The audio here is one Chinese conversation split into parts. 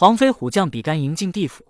黄飞虎将比干迎进地府，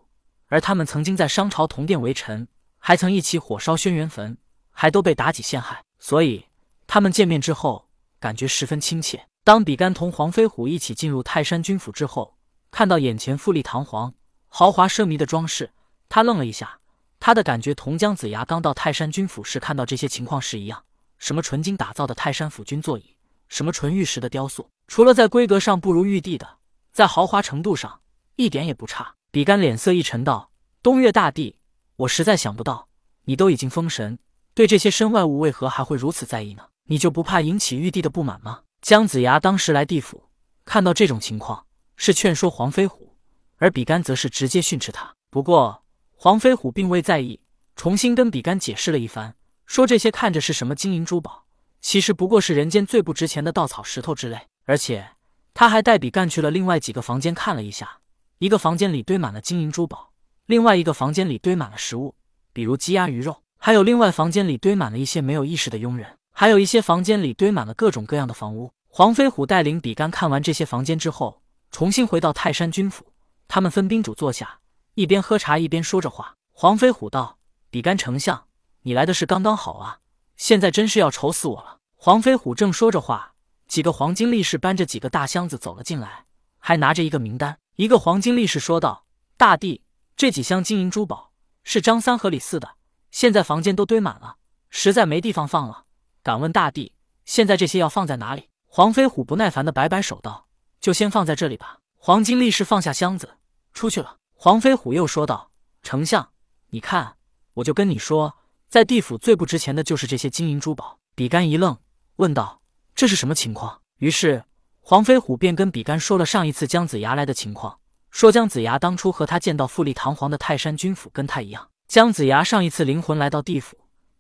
而他们曾经在商朝同殿为臣，还曾一起火烧轩辕坟，还都被妲己陷害，所以他们见面之后感觉十分亲切。当比干同黄飞虎一起进入泰山军府之后，看到眼前富丽堂皇、豪华奢靡的装饰，他愣了一下。他的感觉同姜子牙刚到泰山军府时看到这些情况时一样：什么纯金打造的泰山府君座椅，什么纯玉石的雕塑，除了在规格上不如玉帝的，在豪华程度上一点也不差。比干脸色一沉道：“东岳大帝，我实在想不到，你都已经封神，对这些身外物为何还会如此在意呢？你就不怕引起玉帝的不满吗？”姜子牙当时来地府，看到这种情况，是劝说黄飞虎，而比干则是直接训斥他。不过黄飞虎并未在意，重新跟比干解释了一番，说这些看着是什么金银珠宝，其实不过是人间最不值钱的稻草、石头之类。而且他还带比干去了另外几个房间看了一下，一个房间里堆满了金银珠宝，另外一个房间里堆满了食物，比如鸡鸭鱼肉，还有另外房间里堆满了一些没有意识的佣人。还有一些房间里堆满了各种各样的房屋。黄飞虎带领比干看完这些房间之后，重新回到泰山军府。他们分宾主坐下，一边喝茶一边说着话。黄飞虎道：“比干丞相，你来的是刚刚好啊！现在真是要愁死我了。”黄飞虎正说着话，几个黄金力士搬着几个大箱子走了进来，还拿着一个名单。一个黄金力士说道：“大帝，这几箱金银珠宝是张三和李四的，现在房间都堆满了，实在没地方放了。”敢问大帝，现在这些要放在哪里？黄飞虎不耐烦的摆摆手道：“就先放在这里吧。”黄金力士放下箱子出去了。黄飞虎又说道：“丞相，你看，我就跟你说，在地府最不值钱的就是这些金银珠宝。”比干一愣，问道：“这是什么情况？”于是黄飞虎便跟比干说了上一次姜子牙来的情况，说姜子牙当初和他见到富丽堂皇的泰山军府跟他一样。姜子牙上一次灵魂来到地府。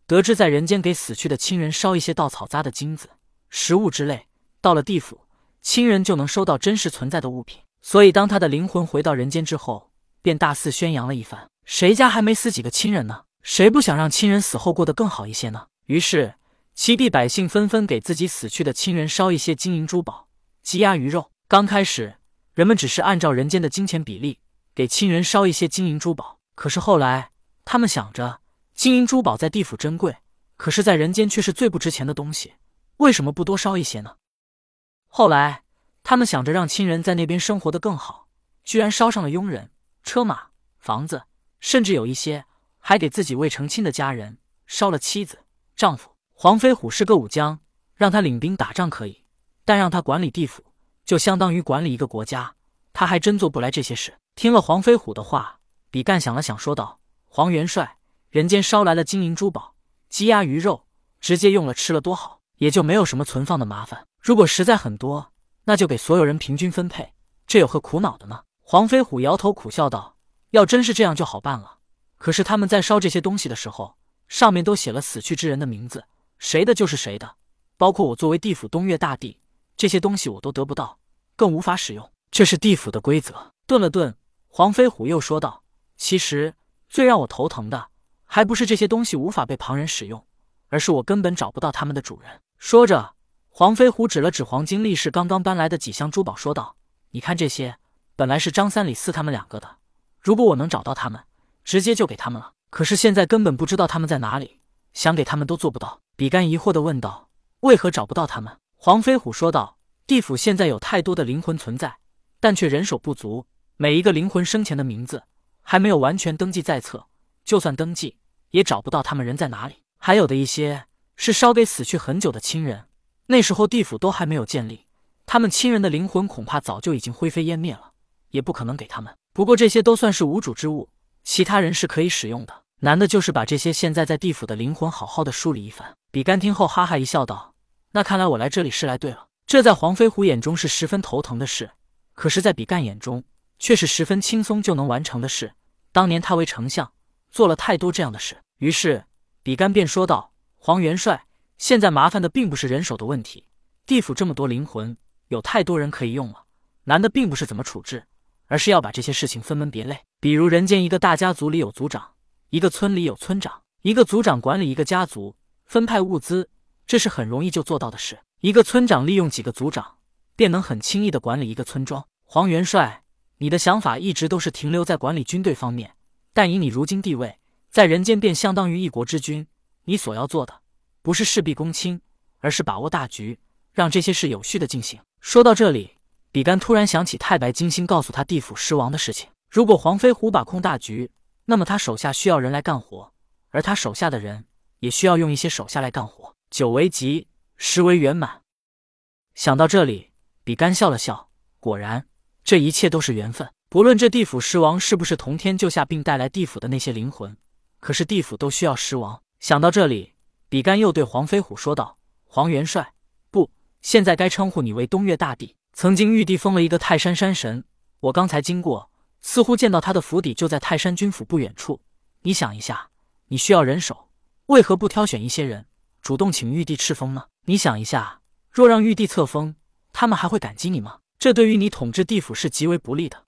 得知在人间给死去的亲人烧一些稻草扎的金子、食物之类，到了地府，亲人就能收到真实存在的物品。所以，当他的灵魂回到人间之后，便大肆宣扬了一番：谁家还没死几个亲人呢？谁不想让亲人死后过得更好一些呢？于是，齐地百姓纷纷给自己死去的亲人烧一些金银珠宝、鸡鸭鱼肉。刚开始，人们只是按照人间的金钱比例给亲人烧一些金银珠宝，可是后来，他们想着。金银珠宝在地府珍贵，可是，在人间却是最不值钱的东西。为什么不多烧一些呢？后来，他们想着让亲人在那边生活的更好，居然烧上了佣人、车马、房子，甚至有一些还给自己未成亲的家人烧了妻子、丈夫。黄飞虎是个武将，让他领兵打仗可以，但让他管理地府，就相当于管理一个国家，他还真做不来这些事。听了黄飞虎的话，比干想了想，说道：“黄元帅。”人间烧来了金银珠宝、鸡鸭鱼肉，直接用了吃了多好，也就没有什么存放的麻烦。如果实在很多，那就给所有人平均分配，这有何苦恼的呢？黄飞虎摇头苦笑道：“要真是这样就好办了。可是他们在烧这些东西的时候，上面都写了死去之人的名字，谁的就是谁的，包括我作为地府东岳大帝，这些东西我都得不到，更无法使用。这是地府的规则。”顿了顿，黄飞虎又说道：“其实最让我头疼的。”还不是这些东西无法被旁人使用，而是我根本找不到他们的主人。说着，黄飞虎指了指黄金力士刚刚搬来的几箱珠宝，说道：“你看这些，本来是张三李四他们两个的。如果我能找到他们，直接就给他们了。可是现在根本不知道他们在哪里，想给他们都做不到。”比干疑惑的问道：“为何找不到他们？”黄飞虎说道：“地府现在有太多的灵魂存在，但却人手不足，每一个灵魂生前的名字还没有完全登记在册，就算登记。”也找不到他们人在哪里，还有的一些是烧给死去很久的亲人，那时候地府都还没有建立，他们亲人的灵魂恐怕早就已经灰飞烟灭了，也不可能给他们。不过这些都算是无主之物，其他人是可以使用的。难的就是把这些现在在地府的灵魂好好的梳理一番。比干听后哈哈一笑，道：“那看来我来这里是来对了。这在黄飞虎眼中是十分头疼的事，可是，在比干眼中却是十分轻松就能完成的事。当年他为丞相。”做了太多这样的事，于是比干便说道：“黄元帅，现在麻烦的并不是人手的问题，地府这么多灵魂，有太多人可以用了。难的并不是怎么处置，而是要把这些事情分门别类。比如人间一个大家族里有族长，一个村里有村长，一个族长管理一个家族，分派物资，这是很容易就做到的事。一个村长利用几个族长，便能很轻易的管理一个村庄。黄元帅，你的想法一直都是停留在管理军队方面，但以你如今地位，在人间便相当于一国之君。你所要做的，不是事必躬亲，而是把握大局，让这些事有序的进行。说到这里，比干突然想起太白金星告诉他地府尸王的事情。如果黄飞虎把控大局，那么他手下需要人来干活，而他手下的人也需要用一些手下来干活。九为吉，十为圆满。想到这里，比干笑了笑。果然，这一切都是缘分。不论这地府尸王是不是同天救下并带来地府的那些灵魂，可是地府都需要尸王。想到这里，比干又对黄飞虎说道：“黄元帅，不，现在该称呼你为东岳大帝。曾经玉帝封了一个泰山山神，我刚才经过，似乎见到他的府邸就在泰山军府不远处。你想一下，你需要人手，为何不挑选一些人，主动请玉帝敕封呢？你想一下，若让玉帝册封，他们还会感激你吗？这对于你统治地府是极为不利的。”